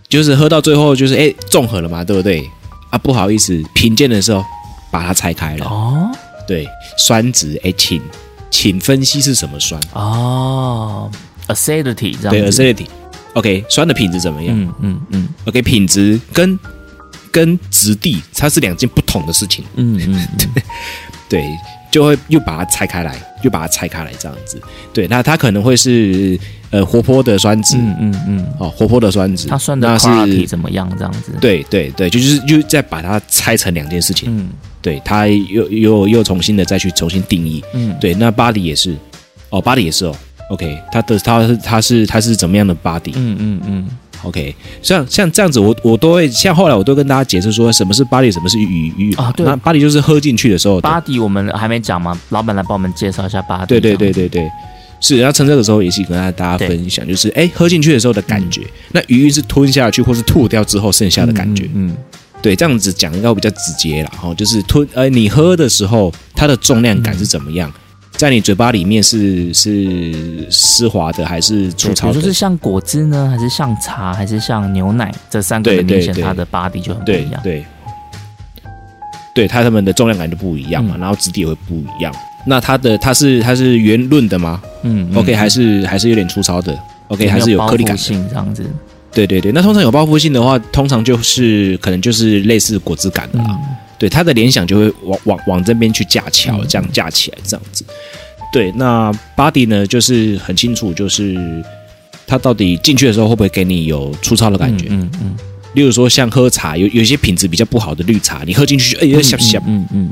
就是喝到最后就是哎综合了嘛，对不对？啊，不好意思，品鉴的时候把它拆开了。嗯哦对，酸值哎，请请分析是什么酸？哦，acidity 这样对，，acidity。OK，酸的品质怎么样？嗯嗯嗯 OK，品质跟跟质地它是两件不同的事情，嗯嗯嗯，对，就会又把它拆开来，又把它拆开来这样子。对，那它可能会是呃活泼的酸质，嗯嗯嗯，哦，活泼的酸质，它酸的那 quality 怎么样？这样子，，对对对，就就是又再把它拆成两件事情，嗯对，它又又又重新的再去重新定义。嗯，对，那 body 也是，哦，body 也是哦。OK，它的它是它是它是怎么样的 body？嗯嗯嗯 OK，像像这样子我，我都会像后来我都跟大家解释说，什么是 body，什么是鱼鱼啊对那 body 就是喝进去的时候的，，body 我们还没讲吗？老板来帮我们介绍一下 body，对对对对对，是。然后趁这个时候也是跟大家对分享，就是哎，喝进去的时候的感觉。那鱼鱼是吞下去或是吐掉之后剩下的感觉。嗯嗯对，这样子讲应该会比较直接啦。哈、就是吞呃，你喝的时候它的重量感是怎么样？在你嘴巴里面是是丝滑的还是粗糙的？如说是像果汁呢，还是像茶，还是像牛奶，这三个对很明显它的 body 就很不一样。对对，对，它它们的重量感就不一样嘛，嗯然后质地也会不一样。那它的它是它是圆润的吗、嗯 o k 还是还是有点粗糙的？OK，还是有颗粒感性这样子。对对对，那通常有包覆性的话，通常就是可能就是类似果汁感的啦。嗯对，他的联想就会往往往这边去架桥，嗯这样架起来这样子。对，那 body 呢，就是很清楚，就是他到底进去的时候会不会给你有粗糙的感觉？嗯嗯例如说像喝茶，有有一些品质比较不好的绿茶，你喝进去就哎嗯，呀香香。嗯嗯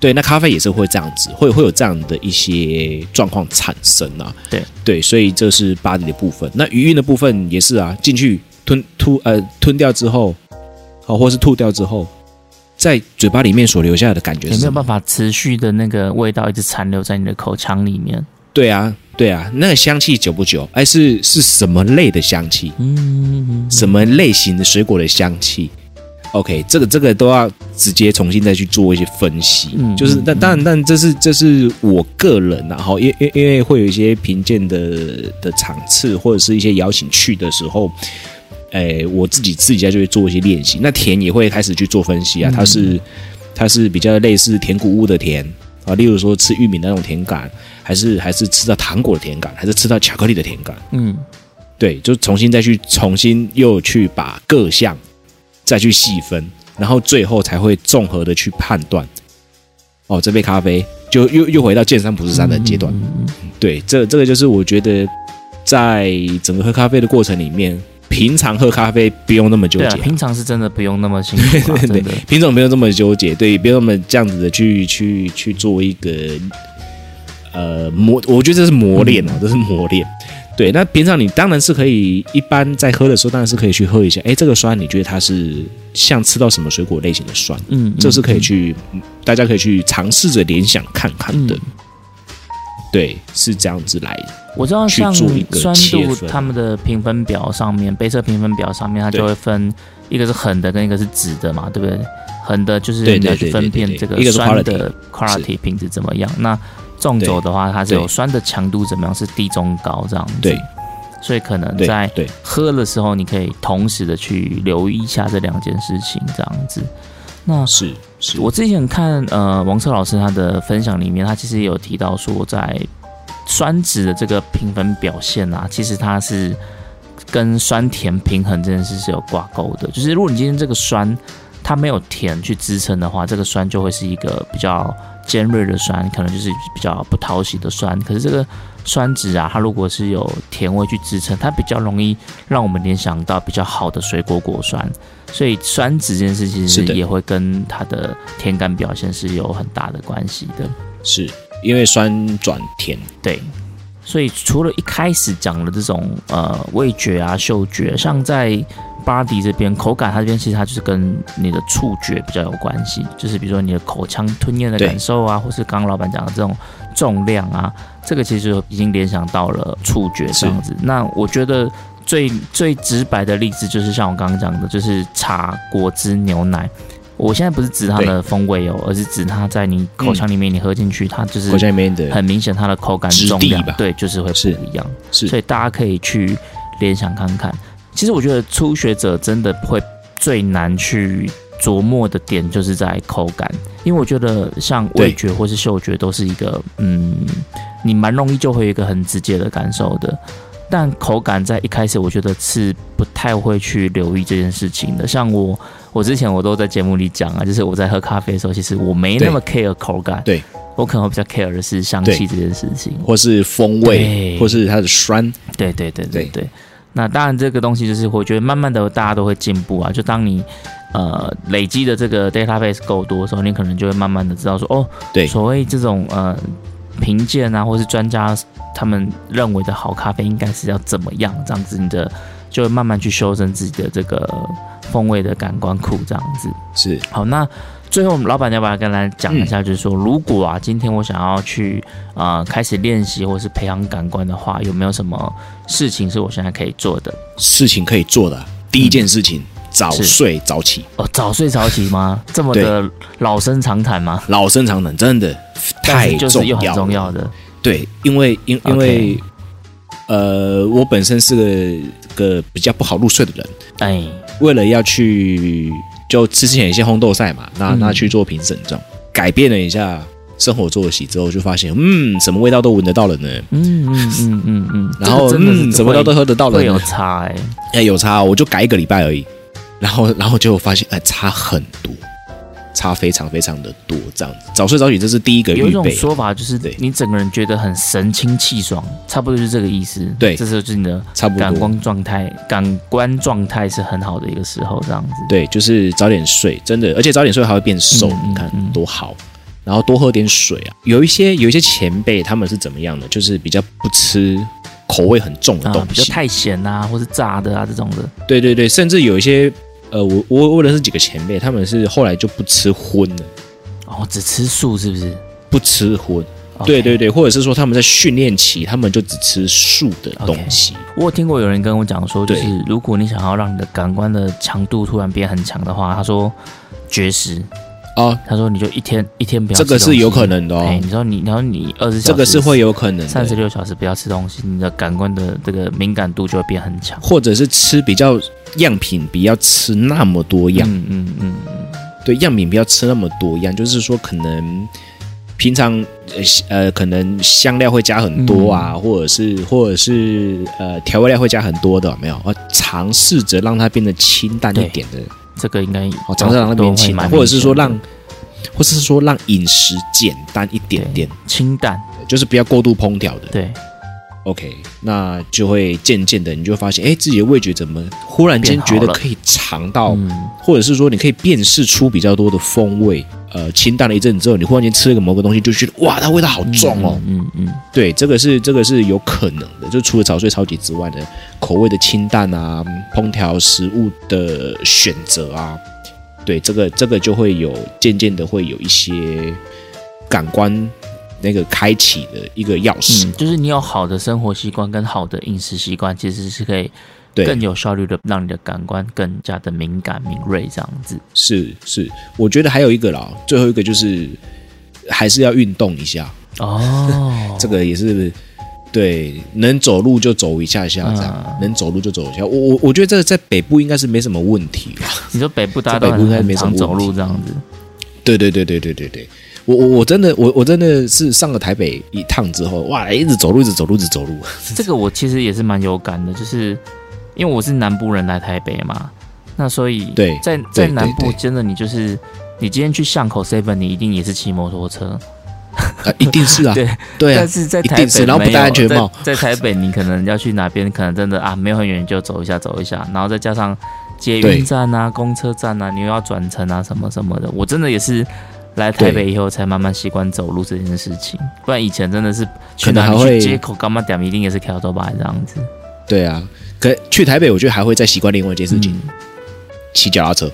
对，那咖啡也是会这样子，会会有这样的一些状况产生啊。对对，所以这是 body 的部分。那余韵的部分也是啊，进去吞吐呃吞掉之后，好、或是吐掉之后，在嘴巴里面所留下来的感觉有是什么？没有办法持续的那个味道一直残留在你的口腔里面？对啊，对啊，那个香气久不久？哎，是是什么类的香气？嗯嗯嗯什么类型的水果的香气？OK，这个这个都要直接重新再去做一些分析。嗯就是但但当然，但这是这是我个人然后因因因为会有一些评鉴的的场次或者是一些邀请去的时候。哎，我自己自己家就会做一些练习，那甜也会开始去做分析啊，嗯它是它是比较类似甜谷物的甜啊，例如说吃玉米的那种甜感，还是还是吃到糖果的甜感，还是吃到巧克力的甜感，嗯对，就重新再去重新又去把各项再去细分，然后最后才会综合的去判断。哦，这杯咖啡就又又回到见山不是山的阶段。嗯嗯嗯对，这这个就是我觉得在整个喝咖啡的过程里面，平常喝咖啡不用那么纠对啊，结。平常是真的不用那么辛苦啊，对真的。品种不用这么纠结，对，不用那么这样子的去去去做一个呃磨，我觉得这是磨练哦，这是磨练。对，那平常你当然是可以，一般在喝的时候当然是可以去喝一下。哎，这个酸你觉得它是像吃到什么水果类型的酸？嗯，这是可以去，嗯大家可以去尝试着联想看看的。嗯对，是这样子来的。我知道像酸度，他们的评分表上面，杯测评分表上面，它就会分一个是横的跟一个是直的嘛，对不对？横的就是对对你要去分辨这个酸的 quality 品质怎么样。那纵轴的话，它是有酸的强度怎么样，是低中高这样子。对，所以可能在喝的时候，你可以同时的去留意一下这两件事情，这样子。那是是，我之前看呃王策老师他的分享里面，他其实也有提到说，在酸质的这个评分表现啊，其实它是跟酸甜平衡这件事是有挂钩的。就是如果你今天这个酸它没有甜去支撑的话，这个酸就会是一个比较尖锐的酸，可能就是比较不讨喜的酸。可是这个酸质啊，它如果是有甜味去支撑，它比较容易让我们联想到比较好的水果果酸。所以酸子这件事其是也会跟它的甜感表现是有很大的关系的。是因为酸转甜，对，所以除了一开始讲的这种呃味觉啊、嗅觉，像在 body 这边口感，它这边其实它就是跟你的触觉比较有关系，就是比如说你的口腔吞咽的感受啊，或是刚刚老板讲的这种重量啊，这个其实已经联想到了触觉这样子。那我觉得最最直白的例子就是像我刚刚讲的，就是茶、果汁、牛奶。我现在不是指它的风味哦，而是指它在你口腔里面你喝进去，它就是口腔里面的很明显它的口感质重量对，就是会不是一样。是所以大家可以去联想看看。其实我觉得初学者真的会最难去琢磨的点，就是在口感，因为我觉得像味觉或是嗅觉都是一个，嗯，你蛮容易就会有一个很直接的感受的。但口感在一开始，我觉得是不太会去留意这件事情的。像我，我之前我都在节目里讲啊，就是我在喝咖啡的时候，其实我没那么 care 口感，对我可能会比较 care 的是香气这件事情。或是风味，或是它的酸，对对对对对对。那当然，这个东西就是我觉得慢慢的大家都会进步啊。就当你呃累积的这个 database 够多的时候，你可能就会慢慢的知道说，哦，对所谓这种呃评鉴啊，或是专家他们认为的好咖啡应该是要怎么样，这样子你的就会慢慢去修正自己的这个风味的感官库，这样子。是好，那最后我们老板要不要跟大家讲一下，就是说，如果啊，今天我想要去呃开始练习或是培养感官的话，有没有什么事情是我现在可以做的？事情可以做的。第一件事情，早睡早起，哦，早睡早起吗？这么的老生常谈吗？老生常谈，真的太重要是又很重要的，对，因为因因为呃，我本身是个个比较不好入睡的人，哎，为了要去就之前有一些烘豆赛嘛，那嗯。那去做评审这样，改变了一下生活作息之后，就发现嗯，什么味道都闻得到了呢，嗯嗯嗯嗯。嗯，然后什么味道都喝得到了会有，差哎、哎，有差哦，我就改一个礼拜而已，然后然后就发现哎，差很多，差非常非常的多，这样子，早睡早起这是第一个有一种说法就是你整个人觉得很神清气爽，差不多就是这个意思。对这时候就是你的差不多。感官状态，感官状态是很好的一个时候，这样子。对，就是早点睡，真的，而且早点睡还会变瘦，嗯你看多好。然后多喝点水啊。有一些有一些前辈他们是怎么样的？就是比较不吃口味很重的东啊，比较西。太咸啊，或是炸的啊这种的。对对对，甚至有一些呃，我我我认识几个前辈，他们是后来就不吃荤了，哦，只吃素是不是？不吃荤。对对对，或者是说他们在训练期，他们就只吃素的东西。我有听过有人跟我讲说，就是如果你想要让你的感官的强度突然变很强的话，他说绝食，哦，他说你就一天一天不要这个吃东西。是有可能的哎，哦，你说你，然后你二十小时，这个是会有可能三十，六小时不要吃东西，你的感官的这个敏感度就会变很强。或者是吃比较样品，不要吃那么多样。嗯嗯嗯。嗯，对，样品不要吃那么多样，就是说可能平常呃呃可能香料会加很多啊，或者是或者是呃调味料会加很多的，没有？我，尝试着让它变得清淡一点的，这个应该哦，尝试着让它变清淡，或者是说让，或者是说让饮食简单一点点，清淡，就是不要过度烹调的。对，OK，那就会渐渐的，你就会发现，哎，自己的味觉怎么忽然间觉得可以尝到，嗯，或者是说你可以辨识出比较多的风味。呃，清淡了一阵子之后，你忽然间吃了个某个东西，就觉得哇，它味道好重哦。嗯嗯嗯，对，这个是这个是有可能的，就除了早睡早起之外的口味的清淡啊，烹调食物的选择啊，对，这个这个就会有渐渐的会有一些感官那个开启的一个钥匙。嗯，就是你有好的生活习惯跟好的饮食习惯，其实是可以对，更有效率的让你的感官更加的敏感敏锐，这样子。是是，我觉得还有一个啦，最后一个就是还是要运动一下，哦，这个也是对，能走路就走一下下，这样、嗯能走路就走一下。我我我觉得这个在北部应该是没什么问题吧。你说北部大家都在北部应该很没什么走路这样子，对对对对对对对，我我我真的我我真的是上了台北一趟之后，哇，一直走路一直走路一直走路。这个我其实也是蛮有感的，就是因为我是南部人来台北嘛，那所以对在在南部真的你就是你今天去巷口 seven，你一定也是骑摩托车，啊，一定是啊，对对啊但，是在台北然后不戴安全帽在，在台北你可能要去哪边，可能真的啊没有很远就走一下走一下，然后再加上捷对运站啊、公车站啊，你又要转乘啊什么什么的，我真的也是来台北以后才慢慢习惯走路这件事情，不然以前真的是去可能哪里还会去街口干嘛点一定也是跳头吧这样子。对啊，可去台北，我觉得还会再习惯另外一件事情，嗯骑脚踏车。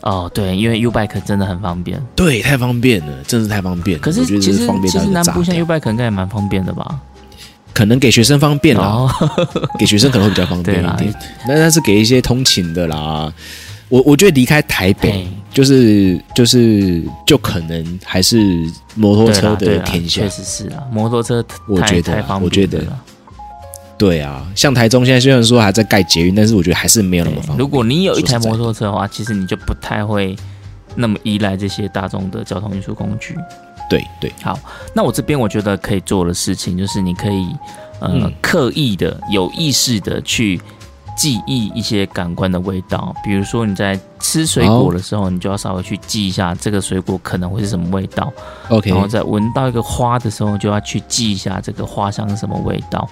哦，对，因为 U bike 真的很方便。对，太方便了，真是太方便了。可是我觉得其实是方便其实南部现在 U bike 应该也蛮方便的吧？可能给学生方便啦，哦，给学生可能会比较方便啦一点。那那是给一些通勤的啦。我我觉得离开台北嘿，就是就是就可能还是摩托车的天下确。实是啊，摩托车我太觉得我觉得。对啊，像台中现在虽然说还在盖捷运，但是我觉得还是没有那么方便。如果你有一台摩托车的话，其实你就不太会那么依赖这些大众的交通运输工具。对对，好那我这边我觉得可以做的事情，就是你可以呃、嗯刻意的、有意识的去记忆一些感官的味道，比如说你在吃水果的时候，你就要稍微去记一下这个水果可能会是什么味道，OK，然后在闻到一个花的时候，就要去记一下这个花香是什么味道。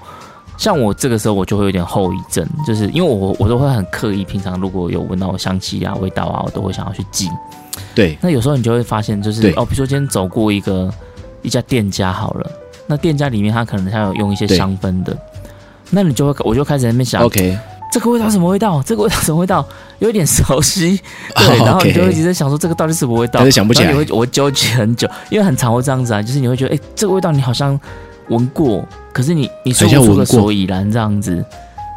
像我这个时候，我就会有点后遗症，就是因为我我都会很刻意，平常如果有闻到香气啊、味道啊，我都会想要去记。对。那有时候你就会发现，就是哦，比如说今天走过一个一家店家好了，那店家里面他可能他有用一些香氛的，那你就会我就开始在那边想 OK，这个味道什么味道？这个味道什么味道？有一点熟悉，对，哦然后你就会一直在想说这个到底是什么味道，但是想不起来。你会我会纠结很久，因为很常会这样子啊，就是你会觉得哎、这个味道你好像闻过，可是你你说不出个所以然这样子。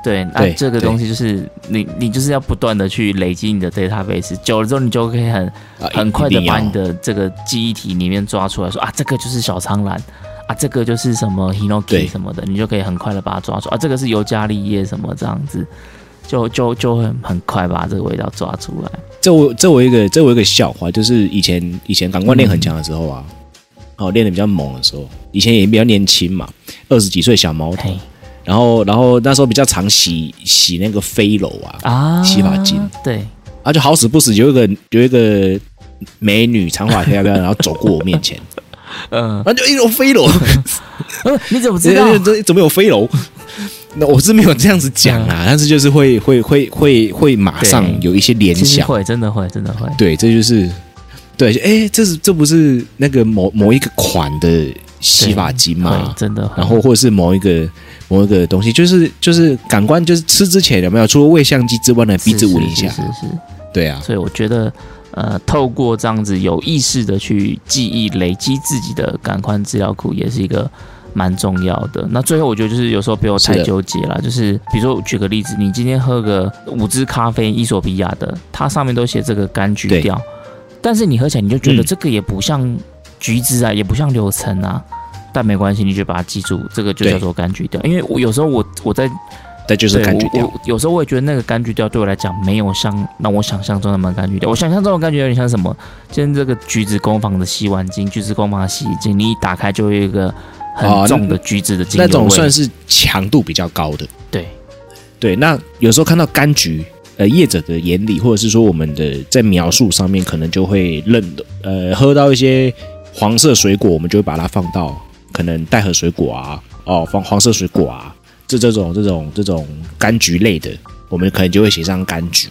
对，那这个东西就是你，你就是要不断的去累积你的 database，久了之后你就可以很啊很快的把你的这个记忆体里面抓出来说啊，这个就是小苍兰啊，这个就是什么 hinoki 对什么的，你就可以很快的把它抓住。啊，这个是尤加利叶什么这样子，就就就会很快把这个味道抓出来。这我这我一个这我一个笑话，就是以前以前感官练很强的时候啊，哦练的比较猛的时候，以前也比较年轻嘛，二十几岁小毛头，然后然后那时候比较常洗洗那个飞楼啊，啊，洗发精。对，啊就好死不死有一个有一个美女长发飘飘，然后走过我面前，嗯、然后就一楼飞楼，呃，你怎么知道？怎么有飞楼？那我是没有这样子讲啊，但是就是会会会会会马上有一些联想，会，真的会，真的会。对，这就是对，哎，这是这不是那个某某一个款的洗发精会吗？真的。然后或者是某一个某一个东西，就是就是感官，就是吃之前有没有除了味相机之外呢，鼻子闻一下是是对啊，所以我觉得，呃，透过这样子有意识的去记忆、累积自己的感官资料库，也是一个蛮重要的。那最后，我觉得就是有时候不要太纠结了。就是比如说，举个例子，你今天喝个五支咖啡，伊索比亚的，它上面都写这个柑橘调，但是你喝起来你就觉得嗯这个也不像橘子啊，也不像柳橙啊。但没关系，你就把它记住，这个就叫做柑橘调。因为我有时候我我在这就是对感觉掉我我有时候我也觉得那个柑橘调对我来讲没有像让我想象中那么柑橘调。我想象中的柑橘有点像什么？今天这个橘子工坊的洗碗巾，橘子工坊的洗衣精，你一打开就会有一个哦很重的橘子的精油那味。种算是强度比较高的。对对，那有时候看到柑橘，呃，业者的眼里，或者是说我们的在描述上面，可能就会认的，呃，喝到一些黄色水果，我们就会把它放到可能带核水果啊，哦，放黄色水果啊，这这种这种这种柑橘类的，我们可能就会写上柑橘。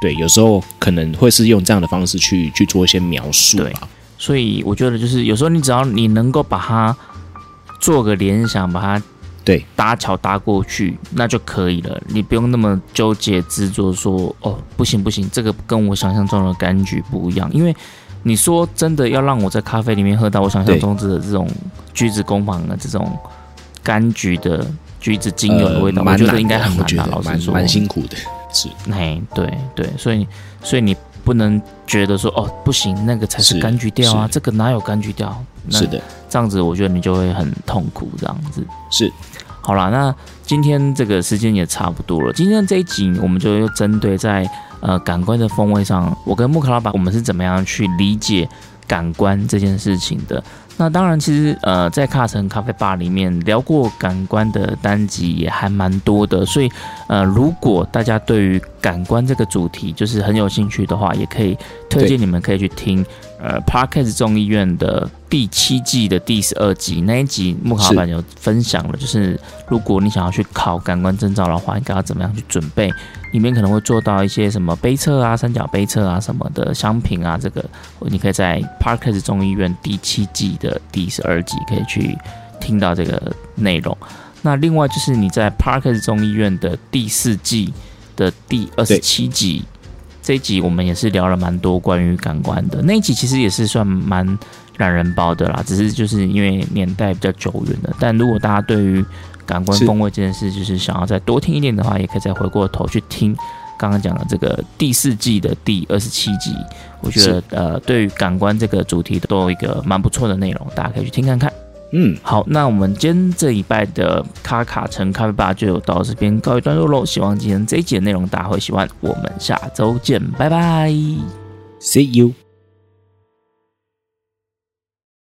对，有时候可能会是用这样的方式去去做一些描述对吧。所以我觉得就是有时候你只要你能够把它做个联想，把它对搭桥搭过去，那就可以了。你不用那么纠结执着说哦，不行不行，这个跟我想象中的柑橘不一样。因为你说真的要让我在咖啡里面喝到我想象中的这种橘子工坊的这种柑橘的橘子精油的味道，呃我觉得应该很难啊。我觉得蛮老实说，蛮辛苦的，是哎，对对，所以所以你不能觉得说哦不行，那个才是是柑橘调啊，这个哪有柑橘调？那是的，这样子我觉得你就会很痛苦，这样子。是好啦，那今天这个时间也差不多了。今天这一集我们就又针对在呃感官的风味上，我跟木克老板我们是怎么样去理解感官这件事情的。那当然，其实呃，在卡城咖啡吧里面聊过感官的单集也还蛮多的，所以呃，如果大家对于感官这个主题就是很有兴趣的话，也可以推荐你们可以去听呃 Parkes 众议院的第七季的第十二集那一集，木卡老板有分享了，就是如果你想要去考感官证照的话，应该要怎么样去准备。里面可能会做到一些什么杯测啊、三角杯测啊什么的商品啊，这个你可以在 Parkes 众议院第七季的第十二集可以去听到这个内容。那另外就是你在 Parkes 众议院的第四季的第二十七集这一集，我们也是聊了蛮多关于感官的那一集，其实也是算蛮懒人包的啦，只是就是因为年代比较久远了。但如果大家对于感官风味这件事，就是想要再多听一点的话，也可以再回过头去听刚刚讲的这个第四季的第二十七集。我觉得呃，对于感官这个主题都有一个蛮不错的内容，大家可以去听看看。嗯，好，那我们今天这一拜的卡卡城咖啡吧就到这边告一段落喽。希望今天这一集的内容大家会喜欢，我们下周见，拜拜，See you。